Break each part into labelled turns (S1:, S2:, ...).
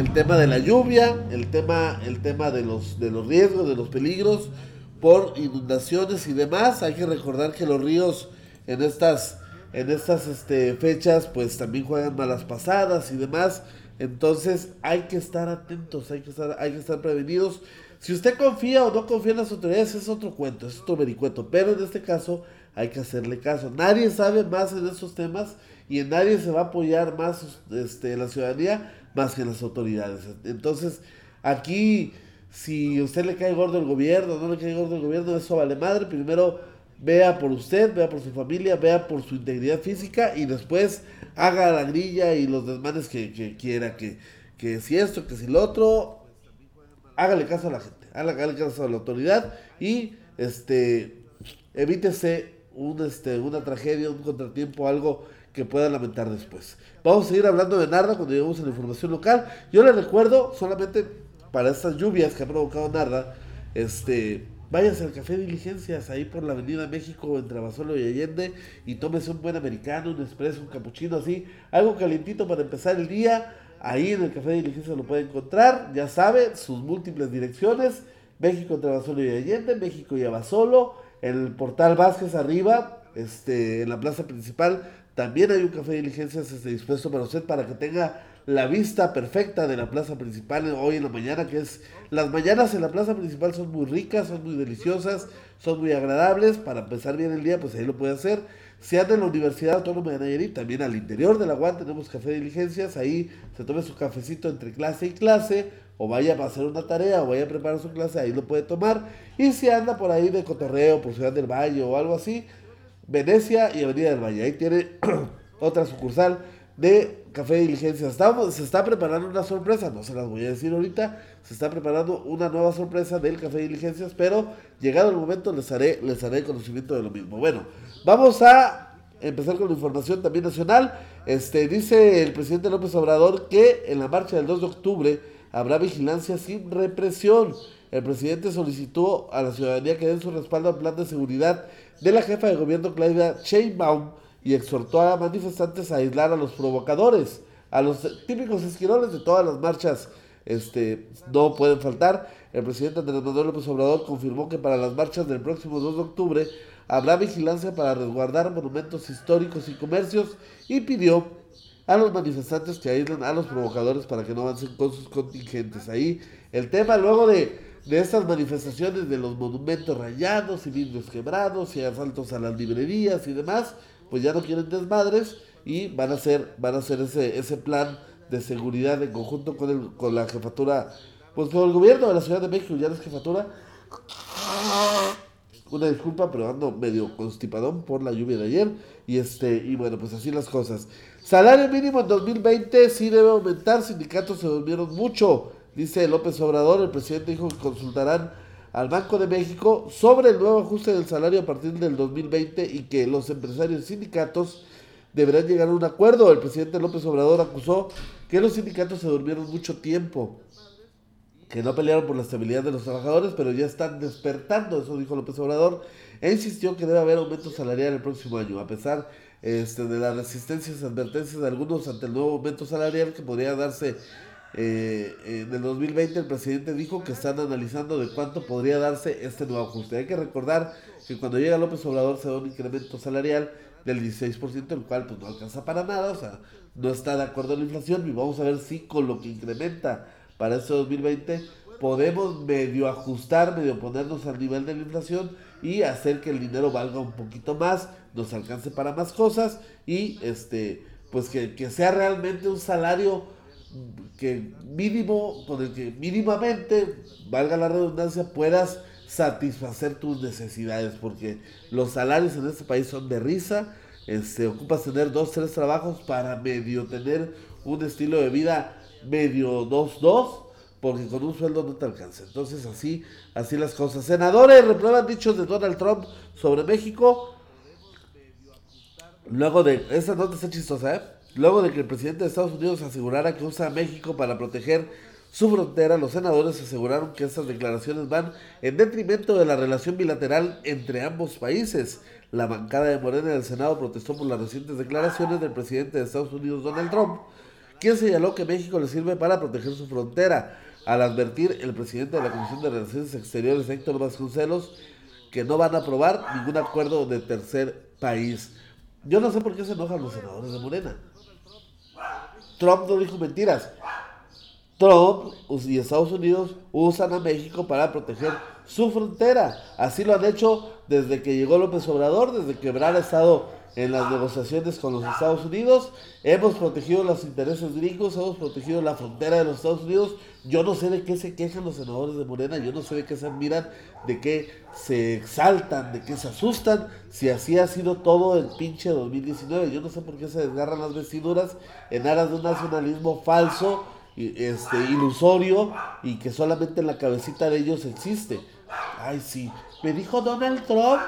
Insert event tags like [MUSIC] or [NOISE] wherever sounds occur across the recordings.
S1: el tema de la lluvia, el tema, el tema de los, de los riesgos, de los peligros por inundaciones y demás. Hay que recordar que los ríos en estas, en estas este, fechas pues también juegan malas pasadas y demás. Entonces hay que estar atentos, hay que estar, hay que estar prevenidos. Si usted confía o no confía en las autoridades es otro cuento, es otro vericueto. Pero en este caso hay que hacerle caso. Nadie sabe más en esos temas y en nadie se va a apoyar más este, la ciudadanía más que las autoridades. Entonces, aquí, si usted le cae gordo el gobierno, no le cae gordo el gobierno, eso vale madre. Primero, vea por usted, vea por su familia, vea por su integridad física y después haga la grilla y los desmanes que, quiera, que, que si esto, que si lo otro, hágale caso a la gente, hágale caso a la autoridad y este evítese un, este, una tragedia, un contratiempo, algo que pueda lamentar después. Vamos a seguir hablando de Narda cuando lleguemos a la información local. Yo le recuerdo, solamente para estas lluvias que ha provocado Narda, este, váyase al Café Diligencias, ahí por la Avenida México, entre Abasolo y Allende, y tómese un buen americano, un espresso, un capuchino así, algo calientito para empezar el día. Ahí en el Café Diligencias lo puede encontrar, ya sabe, sus múltiples direcciones, México entre Abasolo y Allende, México y Abasolo, el portal Vázquez arriba, este, en la plaza principal, también hay un café de diligencias este, dispuesto para usted para que tenga la vista perfecta de la plaza principal hoy en la mañana, que es las mañanas en la plaza principal son muy ricas, son muy deliciosas, son muy agradables. Para empezar bien el día, pues ahí lo puede hacer. Si anda en la Universidad Autónoma de Nayarit, también al interior de la UAN tenemos café de diligencias. Ahí se tome su cafecito entre clase y clase, o vaya a hacer una tarea, o vaya a preparar su clase, ahí lo puede tomar. Y si anda por ahí de cotorreo, por Ciudad del Valle o algo así, Venecia y Avenida del Valle. Ahí tiene [CLEARS THROAT] otra sucursal de Café Diligencia. Estamos, se está preparando una sorpresa, no se las voy a decir ahorita, se está preparando una nueva sorpresa del Café Diligencias, pero llegado el momento les haré, les haré conocimiento de lo mismo. Bueno, vamos a empezar con la información también nacional. Este, dice el presidente López Obrador que en la marcha del 2 de octubre habrá vigilancia sin represión. El presidente solicitó a la ciudadanía que den su respaldo al plan de seguridad de la jefa de gobierno Claudia Sheinbaum y exhortó a manifestantes a aislar a los provocadores, a los típicos esquiroles de todas las marchas. Este, no pueden faltar. El presidente Andrés Manuel López Obrador confirmó que para las marchas del próximo 2 de octubre habrá vigilancia para resguardar monumentos históricos y comercios y pidió a los manifestantes que aíslen a los provocadores para que no avancen con sus contingentes. Ahí el tema luego de de estas manifestaciones de los monumentos rayados y vidrios quebrados y asaltos a las librerías y demás, pues ya no quieren desmadres y van a hacer, van a hacer ese, ese plan de seguridad en conjunto con, el, con la jefatura, pues con el gobierno de la Ciudad de México, ya no es jefatura. Una disculpa, pero ando medio constipadón por la lluvia de ayer. Y este, y bueno, pues así las cosas. Salario mínimo en 2020 sí debe aumentar, sindicatos se durmieron mucho. Dice López Obrador, el presidente dijo que consultarán al Banco de México sobre el nuevo ajuste del salario a partir del 2020 y que los empresarios y sindicatos deberán llegar a un acuerdo. El presidente López Obrador acusó que los sindicatos se durmieron mucho tiempo, que no pelearon por la estabilidad de los trabajadores, pero ya están despertando, eso dijo López Obrador, e insistió que debe haber aumento salarial el próximo año, a pesar este, de las resistencias y advertencias de algunos ante el nuevo aumento salarial que podría darse eh, en el 2020 el presidente dijo que están analizando de cuánto podría darse este nuevo ajuste. Hay que recordar que cuando llega López Obrador se da un incremento salarial del 16%, el cual pues no alcanza para nada, o sea, no está de acuerdo en la inflación y vamos a ver si con lo que incrementa para este 2020 podemos medio ajustar, medio ponernos al nivel de la inflación y hacer que el dinero valga un poquito más, nos alcance para más cosas y este pues que, que sea realmente un salario que mínimo, con el que mínimamente, valga la redundancia, puedas satisfacer tus necesidades, porque los salarios en este país son de risa, este, ocupas tener dos, tres trabajos para medio tener un estilo de vida medio dos, dos, porque con un sueldo no te alcanza. Entonces así, así las cosas. Senadores reprueban dichos de Donald Trump sobre México. Luego de, esa nota está chistosa, ¿eh? Luego de que el presidente de Estados Unidos asegurara que usa a México para proteger su frontera, los senadores aseguraron que estas declaraciones van en detrimento de la relación bilateral entre ambos países. La bancada de Morena del Senado protestó por las recientes declaraciones del presidente de Estados Unidos, Donald Trump, quien señaló que México le sirve para proteger su frontera. Al advertir el presidente de la Comisión de Relaciones Exteriores, Héctor Vasconcelos, que no van a aprobar ningún acuerdo de tercer país. Yo no sé por qué se enojan los senadores de Morena. Trump no dijo mentiras. Trump y Estados Unidos usan a México para proteger su frontera. Así lo han hecho desde que llegó López Obrador, desde que Ebrard ha estado en las negociaciones con los Estados Unidos. Hemos protegido los intereses gringos, hemos protegido la frontera de los Estados Unidos. Yo no sé de qué se quejan los senadores de Morena, yo no sé de qué se admiran, de qué se exaltan, de qué se asustan, si así ha sido todo el pinche 2019. Yo no sé por qué se desgarran las vestiduras en aras de un nacionalismo falso, este, ilusorio y que solamente en la cabecita de ellos existe. Ay, sí. Me dijo Donald Trump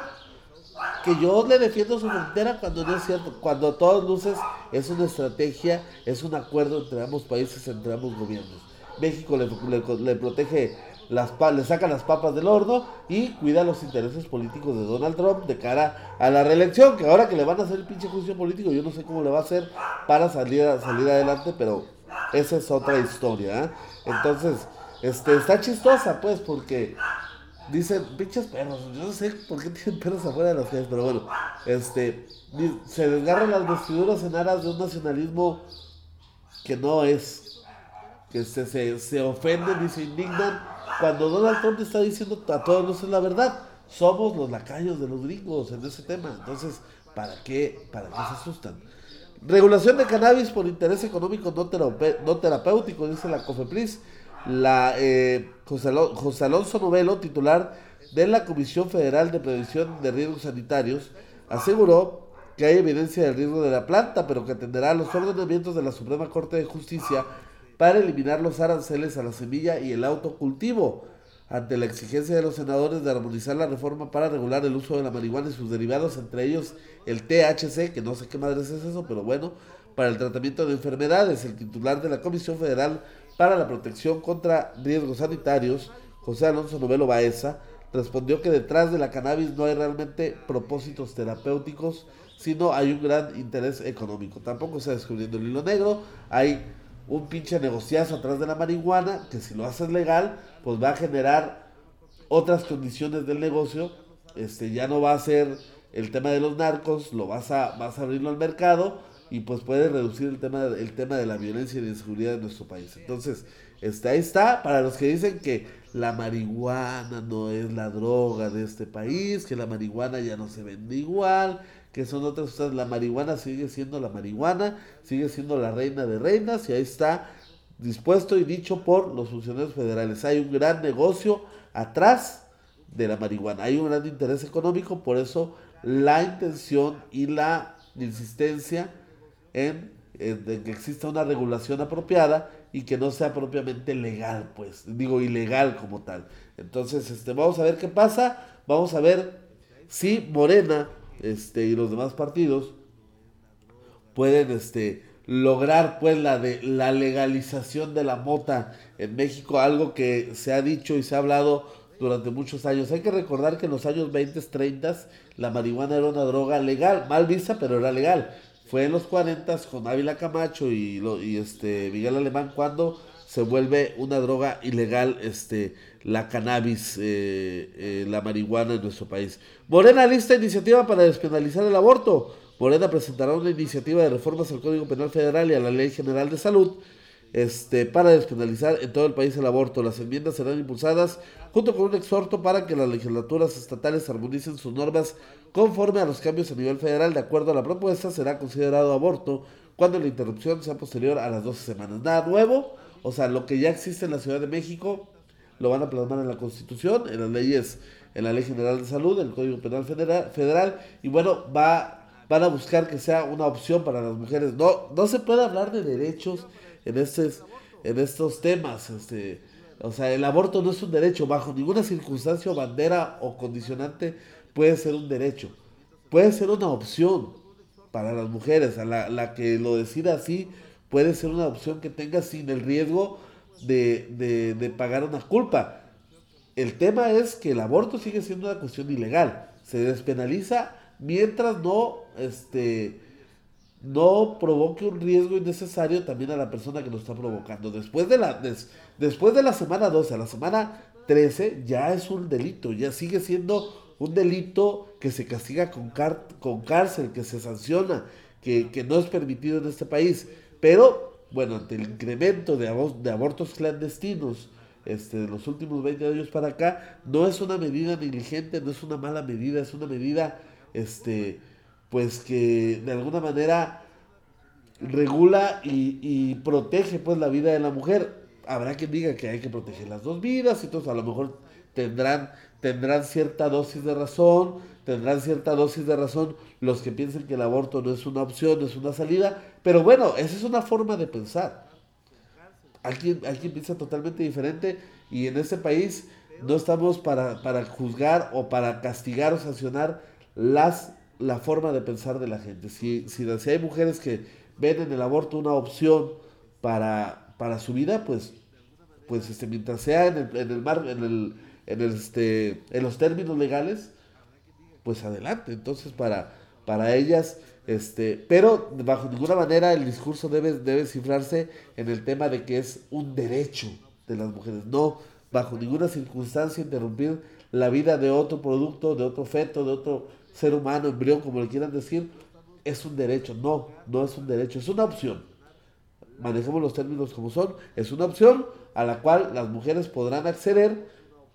S1: que yo le defiendo su frontera cuando no es cierto, cuando a todas luces es una estrategia, es un acuerdo entre ambos países, entre ambos gobiernos. México le, protege, las, le saca las papas del horno y cuida los intereses políticos de Donald Trump de cara a la reelección, que ahora que le van a hacer el pinche juicio político, yo no sé cómo le va a hacer para salir, salir adelante, pero esa es otra historia. ¿eh? Entonces, este, está chistosa, pues, porque Dicen, pinches perros, yo no sé por qué tienen perros afuera de las calles, pero bueno, este, se desgarran las vestiduras en aras de un nacionalismo que no es, que se, se, se ofenden y se indignan cuando Donald Trump está diciendo a todos no es la verdad, somos los lacayos de los gringos en ese tema, entonces, ¿para qué, para qué se asustan? Regulación de cannabis por interés económico no, no terapéutico, dice la COFEPRIS la, eh, José, Alonso Novelo, titular de la Comisión Federal de Prevención de Riesgos Sanitarios, aseguró que hay evidencia del riesgo de la planta, pero que atenderá los ordenamientos de la Suprema Corte de Justicia para eliminar los aranceles a la semilla y el autocultivo, ante la exigencia de los senadores de armonizar la reforma para regular el uso de la marihuana y sus derivados, entre ellos el THC, que no sé qué madres es eso, pero bueno, para el tratamiento de enfermedades. El titular de la Comisión Federal para la protección contra riesgos sanitarios, José Alonso Novelo Baeza, respondió que detrás de la cannabis no hay realmente propósitos terapéuticos, sino hay un gran interés económico. Tampoco está descubriendo el hilo negro, hay un pinche negociazo atrás de la marihuana, que si lo haces legal, pues va a generar otras condiciones del negocio, este ya no va a ser el tema de los narcos, lo vas a, vas a abrirlo al mercado, y pues puede reducir el tema, el tema de la violencia y la inseguridad en nuestro país. Entonces, está, ahí está, para los que dicen que la marihuana no es la droga de este país, que la marihuana ya no se vende igual, que son otras cosas, la marihuana sigue siendo la marihuana, sigue siendo la reina de reinas y ahí está dispuesto y dicho por los funcionarios federales. Hay un gran negocio atrás de la marihuana, hay un gran interés económico, por eso la intención y la insistencia en, que exista una regulación apropiada y que no sea propiamente legal, pues, digo ilegal como tal. Entonces, este, vamos a ver qué pasa, vamos a ver si Morena este, y los demás partidos pueden este, lograr pues la, de, la legalización de la mota en México, algo que se ha dicho y se ha hablado durante muchos años. Hay que recordar que en los años 20, 30 la marihuana era una droga legal, mal vista, pero era legal fue en los 40 con Ávila Camacho y, lo, y este Miguel Alemán cuando se vuelve una droga ilegal este la cannabis, eh, eh, la marihuana en nuestro país. Morena lista iniciativa para despenalizar el aborto. Morena presentará una iniciativa de reformas al Código Penal Federal y a la Ley General de Salud este, para despenalizar en todo el país el aborto. Las enmiendas serán impulsadas junto con un exhorto para que las legislaturas estatales armonicen sus normas conforme a los cambios a nivel federal. De acuerdo a la propuesta, será considerado aborto cuando la interrupción sea posterior a las 12 semanas. Nada nuevo, o sea, lo que ya existe en la Ciudad de México lo van a plasmar en la Constitución, en las leyes, en la Ley General de Salud, en el Código Penal Federal, federal y bueno, va, van a buscar que sea una opción para las mujeres. No, no se puede hablar de derechos en estos, en estos temas. Este, o sea, el aborto no es un derecho, bajo ninguna circunstancia bandera o condicionante puede ser un derecho. Puede ser una opción para las mujeres, la, la que lo decida así, puede ser una opción que tenga sin el riesgo de, de, de pagar una culpa. El tema es que el aborto sigue siendo una cuestión ilegal. Se despenaliza mientras no este, no provoque un riesgo innecesario también a la persona que lo está provocando. Después de la, después de la semana 12 a la semana 13 ya es un delito, ya sigue siendo un delito que se castiga con, con cárcel, que se sanciona, que, que, no es permitido en este país. Pero, bueno, ante el incremento de, de abortos clandestinos este, de los últimos 20 años para acá, no es una medida negligente, no es una mala medida, es una medida, este, pues que de alguna manera regula y, protege pues la vida de la mujer. Habrá quien diga que hay que proteger las dos vidas y entonces a lo mejor tendrán, tendrán cierta dosis de razón, tendrán cierta dosis de razón los que piensen que el aborto no es una opción, no es una salida, pero bueno, esa es una forma de pensar. Alguien, alguien piensa totalmente diferente y en ese país no estamos para, para juzgar o para castigar o sancionar las la forma de pensar de la gente. Si, si, hay mujeres que ven en el aborto una opción para, para su vida, pues, pues este, mientras sea en el, en el mar, en el, en el, este, en los términos legales, pues adelante. Entonces para, para ellas, este, pero bajo ninguna manera el discurso debe, debe cifrarse en el tema de que es un derecho de las mujeres. No, bajo ninguna circunstancia interrumpir la vida de otro producto, de otro feto, de otro ser humano, embrión, como le quieran decir, es un derecho. No, no es un derecho, es una opción. Manejemos los términos como son. Es una opción a la cual las mujeres podrán acceder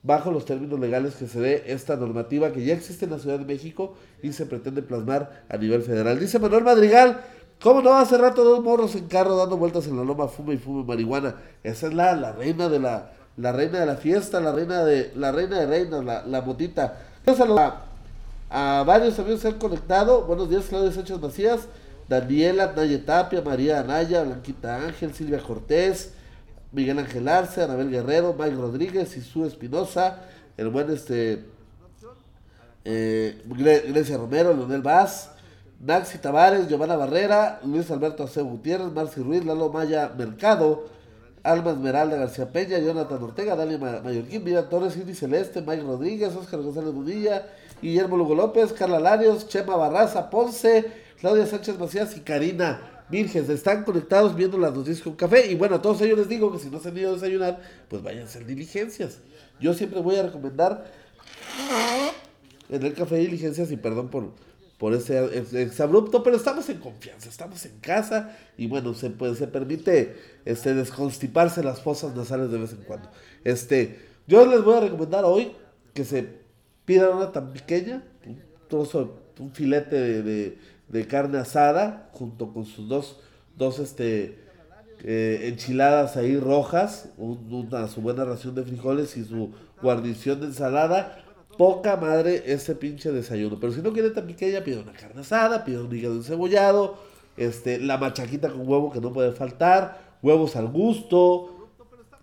S1: bajo los términos legales que se dé esta normativa que ya existe en la Ciudad de México y se pretende plasmar a nivel federal. Dice Manuel Madrigal, ¿cómo no? Hace rato dos morros en carro dando vueltas en la loma, fume y fume marihuana. Esa es la, la reina de la, la reina de la fiesta, la reina de la reina de reinas, la, la motita. A varios amigos se han conectado. Buenos días, Claudia Sánchez Macías, Daniela, Naya Tapia, María Anaya, Blanquita Ángel, Silvia Cortés, Miguel Ángel Arce, Anabel Guerrero, Mike Rodríguez, Isú Espinosa, el buen este eh, Grecia Romero, Leonel Vaz, Naxi Tavares, Giovanna Barrera, Luis Alberto Ace Gutiérrez, Marci Ruiz, Lalo Maya Mercado, Alma Esmeralda García Peña, Jonathan Ortega, Dalia Mayorquín, Mira Torres, Indy Celeste, Mike Rodríguez, Oscar González Munilla, Guillermo Lugo López, Carla Larios, Chema Barraza, Ponce, Claudia Sánchez Macías y Karina Virges. Están conectados viendo las noticias con café. Y bueno, a todos ellos les digo que si no se han ido a desayunar, pues vayan a hacer diligencias. Yo siempre voy a recomendar en el café diligencias y perdón por, por ese exabrupto, pero estamos en confianza, estamos en casa y bueno, se, pues, se permite este, desconstiparse las fosas nasales de vez en cuando. Este, yo les voy a recomendar hoy que se pidan una tan pequeña, un trozo, un filete de, carne asada, junto con sus dos, dos este, eh, enchiladas ahí rojas, una, su buena ración de frijoles y su guarnición de ensalada. Poca madre ese pinche desayuno. Pero si no quiere tan pequeña, pide una carne asada, pide un hígado encebollado, este, la machaquita con huevo que no puede faltar, huevos al gusto,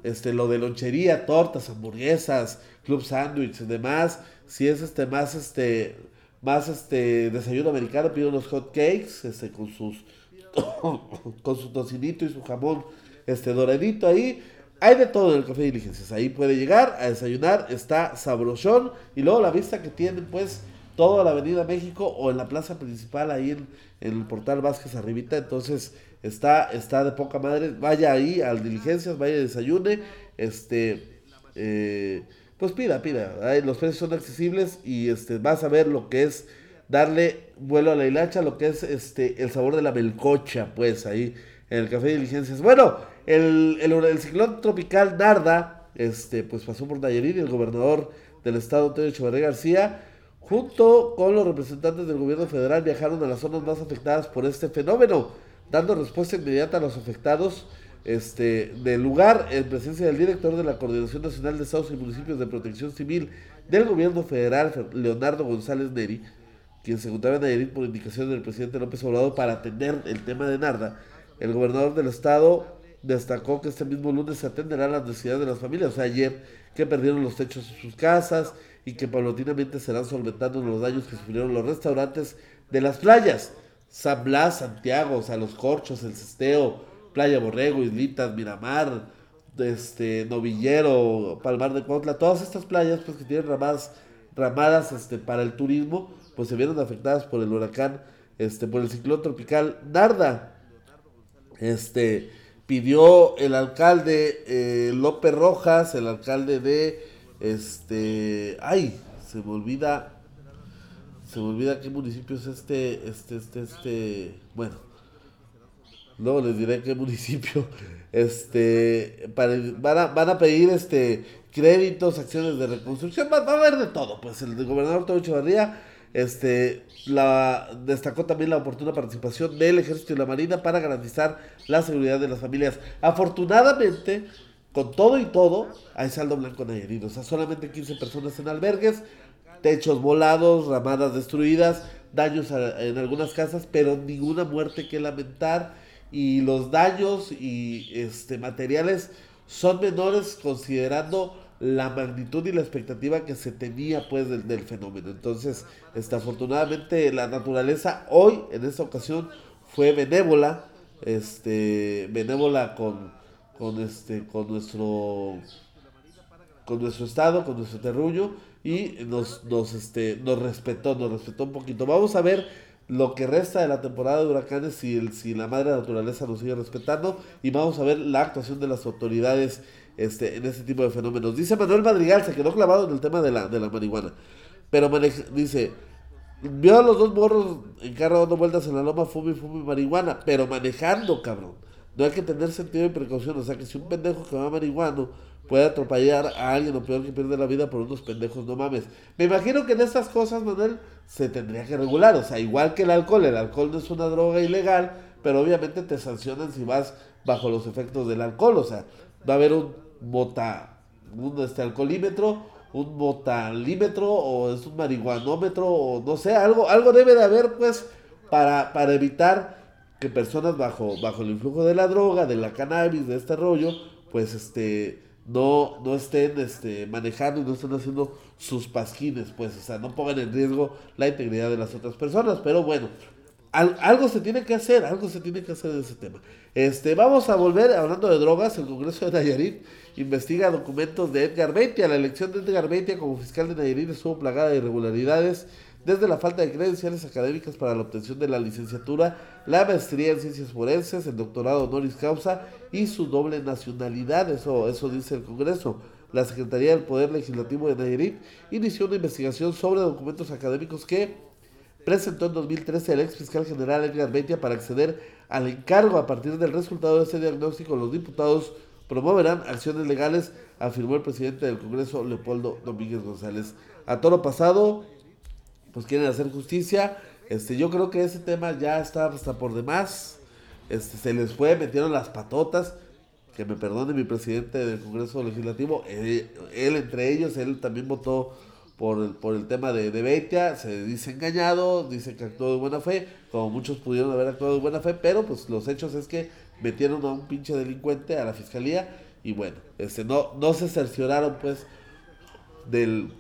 S1: este, lo de lonchería, tortas, hamburguesas, club sándwiches, demás. Si es este más este más este desayuno americano, pido unos hot cakes, este con sus [COUGHS] con su tocinito y su jamón este doradito ahí. Hay de todo en el café de diligencias. Ahí puede llegar a desayunar, está sabrosón y luego la vista que tienen pues toda la Avenida México o en la plaza principal ahí en, el portal Vázquez arribita, entonces está está de poca madre. Vaya ahí al diligencias, vaya desayune, este eh, pues pida, pida. los precios son accesibles y este, vas a ver lo que es darle vuelo a la hilacha, lo que es este, el sabor de la melcocha, pues ahí en el café de diligencias. Bueno, el, el, ciclón tropical Narda, este, pues pasó por Nayarit y el gobernador del estado, Antonio Echeverría García, junto con los representantes del gobierno federal, viajaron a las zonas más afectadas por este fenómeno, dando respuesta inmediata a los afectados este, del lugar en presencia del director de la Coordinación Nacional de Estados y Municipios de Protección Civil del Gobierno Federal, Leonardo González Neri, quien se encontraba en Nayarit por indicación del presidente López Obrador para atender el tema de Narda. El gobernador del estado destacó que este mismo lunes se atenderá a las necesidades de las familias, o sea, ayer que perdieron los techos de sus casas y que paulatinamente serán solventando los daños que sufrieron los restaurantes de las playas. San Blas, Santiago, o sea, los corchos, el cesteo, Playa Borrego, Islitas, Miramar, este, Novillero, Palmar de Cuautla, todas estas playas pues que tienen ramadas, ramadas este, para el turismo, pues se vieron afectadas por el huracán este, por el ciclón tropical Narda. Este, pidió el alcalde eh, López Rojas, el alcalde de, este, ay, se me olvida, se me olvida qué municipio es este, este, este, este, bueno, luego les diré qué municipio, [LAUGHS] este, para, van, a, van a pedir, este, créditos, acciones de reconstrucción, va, a haber de todo, pues el gobernador Todo Echevarría, este, la, destacó también la oportuna participación del Ejército y la Marina para garantizar la seguridad de las familias. Afortunadamente, con todo y todo, hay saldo blanco Nayarit. O sea, solamente 15 personas en albergues, techos volados, ramadas destruidas, daños en algunas casas, pero ninguna muerte que lamentar. Y los daños y este, materiales son menores considerando la magnitud y la expectativa que se tenía pues del, fenómeno. Entonces, este, afortunadamente la naturaleza hoy, en esta ocasión, fue benévola, este, benévola con, con, este, con nuestro con nuestro estado, con nuestro terruño y nos, nos, este, nos respetó, nos respetó un poquito. Vamos a ver lo que resta de la temporada de huracanes si, el, si la madre naturaleza nos sigue respetando y vamos a ver la actuación de las autoridades este, en este tipo de fenómenos. Dice Manuel Madrigal, se quedó clavado en el tema de la, de la marihuana. Pero dice, vio a los dos morros en carro dando vueltas en la loma, fumi, fumi, marihuana, pero manejando, cabrón. No hay que tener sentido de precaución. O sea, que si un pendejo que va marihuano puede atropellar a alguien o peor que pierde la vida por unos pendejos, no mames. Me imagino que en estas cosas, Manuel, se tendría que regular. O sea, igual que el alcohol. El alcohol no es una droga ilegal, pero obviamente te sancionan si vas bajo los efectos del alcohol. O sea, va a haber un bota, un este, alcoholímetro, un botalímetro o es un marihuanómetro o no sé, algo, algo debe de haber pues para, para evitar que personas bajo, bajo el influjo de la droga, de la cannabis, de este rollo, pues este no, no estén este, manejando y no estén haciendo sus pasquines, pues, o sea, no pongan en riesgo la integridad de las otras personas. Pero bueno, algo se tiene que hacer, algo se tiene que hacer en ese tema. Este, vamos a volver, hablando de drogas, el Congreso de Nayarit investiga documentos de Edgar Beitia. La elección de Edgar Beitia como fiscal de Nayarit estuvo plagada de irregularidades, desde la falta de credenciales académicas para la obtención de la licenciatura, la maestría en ciencias forenses, el doctorado honoris causa y su doble nacionalidad. Eso, eso dice el Congreso. La Secretaría del Poder Legislativo de Nayarit inició una investigación sobre documentos académicos que presentó en 2013 el ex fiscal general Edgar Beitia para acceder al encargo. A partir del resultado de ese diagnóstico, los diputados promoverán acciones legales, afirmó el presidente del Congreso, Leopoldo Domínguez González. A todo lo pasado, pues quieren hacer justicia. Este, yo creo que ese tema ya está hasta por demás. Este, se les fue, metieron las patotas. Que me perdone mi presidente del Congreso Legislativo. Él, entre ellos, él también votó por el, por el tema de, de Beitia. Se dice engañado, dice que actuó de buena fe. Como muchos pudieron haber actuado de buena fe. Pero pues los hechos es que metieron a un pinche delincuente a la fiscalía y bueno, este no, no se cercioraron pues del,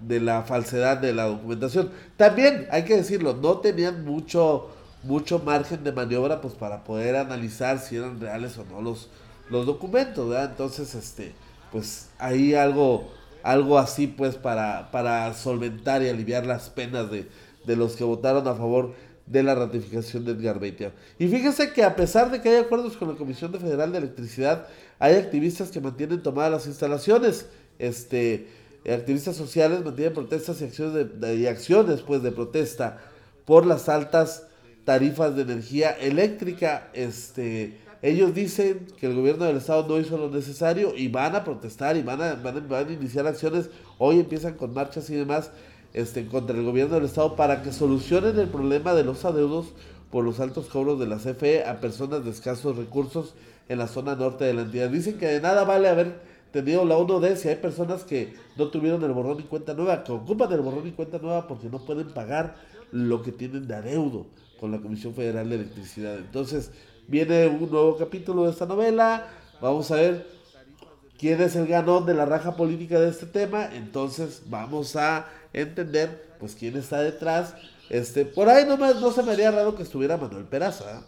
S1: de la falsedad de la documentación. También, hay que decirlo, no tenían mucho, mucho margen de maniobra pues para poder analizar si eran reales o no los, los documentos. Entonces, este, pues ahí algo, algo así pues para, para solventar y aliviar las penas de, de los que votaron a favor de la ratificación de Edgar Beitia. Y fíjese que a pesar de que hay acuerdos con la Comisión Federal de Electricidad, hay activistas que mantienen tomadas las instalaciones. Este, activistas sociales mantienen protestas y acciones de, y acciones pues, de protesta por las altas tarifas de energía eléctrica. Este, ellos dicen que el gobierno del estado no hizo lo necesario y van a protestar y van a, van a iniciar acciones. Hoy empiezan con marchas y demás este, contra el gobierno del estado para que solucionen el problema de los adeudos por los altos cobros de la CFE a personas de escasos recursos en la zona norte de la entidad. Dicen que de nada vale haber tenido la 1D si hay personas que no tuvieron el borrón y cuenta nueva, que ocupan el borrón y cuenta nueva porque no pueden pagar lo que tienen de adeudo con la Comisión Federal de Electricidad. Entonces, viene un nuevo capítulo de esta novela. Vamos a ver quién es el ganón de la raja política de este tema. Entonces, vamos a entender pues quién está detrás. Este, por ahí no, no se me haría raro que estuviera Manuel Peraza,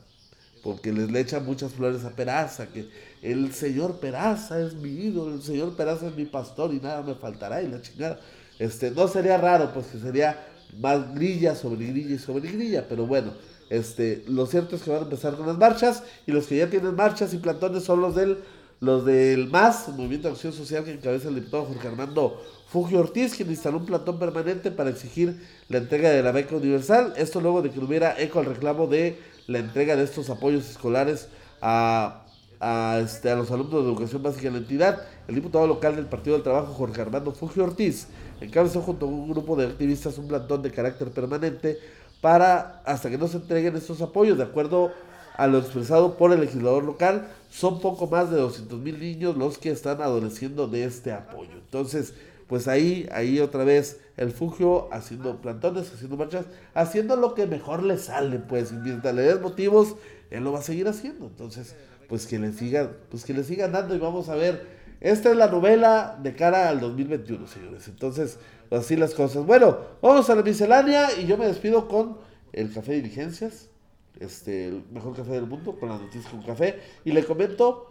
S1: porque les le echan muchas flores a Peraza, que el señor Peraza es mi ídolo, el señor Peraza es mi pastor y nada me faltará y la chingada. Este, no sería raro, pues que sería más grilla sobre grilla y sobre grilla, pero bueno, este, lo cierto es que van a empezar con las marchas y los que ya tienen marchas y plantones son los del los del MAS, Movimiento de Acción Social que encabeza el diputado Jorge Armando Fugio Ortiz, quien instaló un plantón permanente para exigir la entrega de la beca universal. Esto luego de que hubiera eco al reclamo de la entrega de estos apoyos escolares a, a, este, a los alumnos de educación básica en la entidad. El diputado local del Partido del Trabajo, Jorge Armando Fugio Ortiz, encabezó junto con un grupo de activistas un plantón de carácter permanente para hasta que no se entreguen estos apoyos, de acuerdo a lo expresado por el legislador local, son poco más de 200 mil niños los que están adoleciendo de este apoyo. Entonces, pues ahí, ahí otra vez el Fugio haciendo plantones, haciendo marchas, haciendo lo que mejor le sale, pues, mientras le des motivos, él lo va a seguir haciendo. Entonces, pues que le sigan, pues que le sigan dando y vamos a ver. Esta es la novela de cara al 2021, señores. Entonces, así las cosas. Bueno, vamos a la miscelánea y yo me despido con el café de diligencias este, el mejor café del mundo, con las noticias con café. Y le comento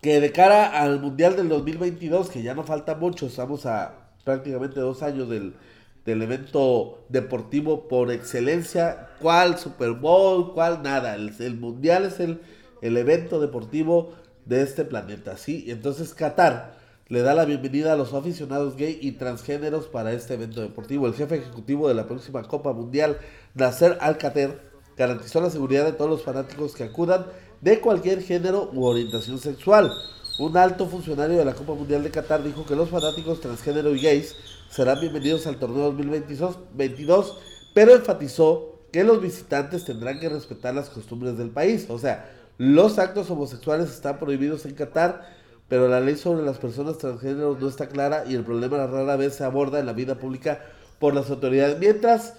S1: que de cara al Mundial del 2022, que ya no falta mucho, estamos a prácticamente dos años del, del evento deportivo por excelencia, ¿cuál Super Bowl? ¿Cuál nada? El, el Mundial es el, el evento deportivo de este planeta, ¿sí? Entonces Qatar le da la bienvenida a los aficionados gay y transgéneros para este evento deportivo. El jefe ejecutivo de la próxima Copa Mundial, Nasser Al-Qatar, garantizó la seguridad de todos los fanáticos que acudan de cualquier género u orientación sexual. Un alto funcionario de la Copa Mundial de Qatar dijo que los fanáticos transgénero y gays serán bienvenidos al torneo 2022, pero enfatizó que los visitantes tendrán que respetar las costumbres del país. O sea, los actos homosexuales están prohibidos en Qatar pero la ley sobre las personas transgénero no está clara y el problema rara vez se aborda en la vida pública por las autoridades. Mientras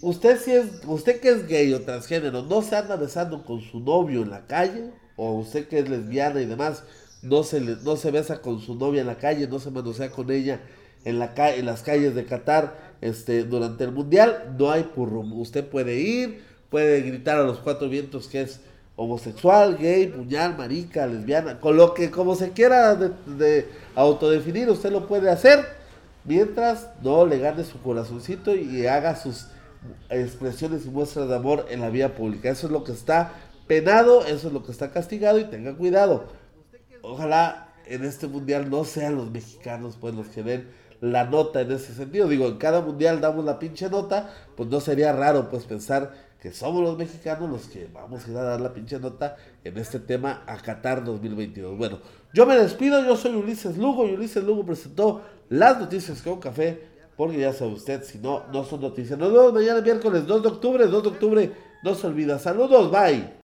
S1: usted si es usted que es gay o transgénero no se anda besando con su novio en la calle o usted que es lesbiana y demás no se no se besa con su novia en la calle, no se manosea con ella en la en las calles de Qatar este durante el mundial, no hay purro. Usted puede ir, puede gritar a los cuatro vientos que es homosexual, gay, puñal, marica, lesbiana, con lo que como se quiera de, autodefinir, usted lo puede hacer mientras no le gane su corazoncito y haga sus expresiones y muestras de amor en la vía pública. Eso es lo que está penado, eso es lo que está castigado y tenga cuidado. Ojalá en este mundial no sean los mexicanos pues los que den la nota en ese sentido. Digo, en cada mundial damos la pinche nota, pues no sería raro pues pensar que somos los mexicanos los que vamos a ir a dar la pinche nota en este tema a Qatar 2022. Bueno, yo me despido, yo soy Ulises Lugo y Ulises Lugo presentó las noticias con café, porque ya sabe usted, si no, no son noticias. Nos vemos mañana miércoles 2 de octubre, 2 de octubre, no se olvida. Saludos, bye.